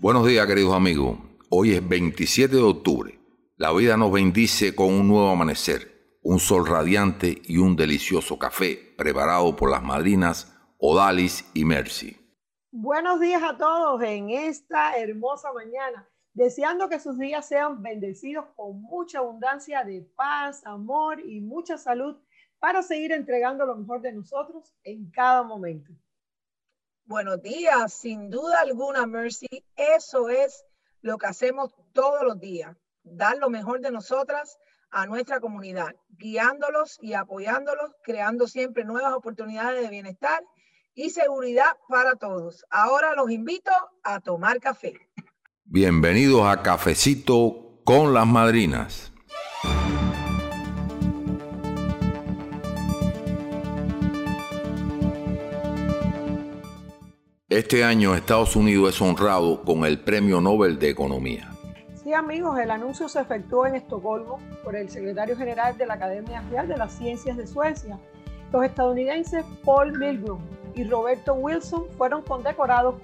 Buenos días, queridos amigos. Hoy es 27 de octubre. La vida nos bendice con un nuevo amanecer, un sol radiante y un delicioso café preparado por las madrinas Odalis y Mercy. Buenos días a todos en esta hermosa mañana, deseando que sus días sean bendecidos con mucha abundancia de paz, amor y mucha salud para seguir entregando lo mejor de nosotros en cada momento. Buenos días, sin duda alguna, Mercy. Eso es lo que hacemos todos los días, dar lo mejor de nosotras a nuestra comunidad, guiándolos y apoyándolos, creando siempre nuevas oportunidades de bienestar y seguridad para todos. Ahora los invito a tomar café. Bienvenidos a Cafecito con las Madrinas. Este año Estados Unidos es honrado con el Premio Nobel de Economía. Sí, amigos, el anuncio se efectuó en Estocolmo por el secretario general de la Academia Real de las Ciencias de Suecia. Los estadounidenses Paul Milgrom y Roberto Wilson fueron condecorados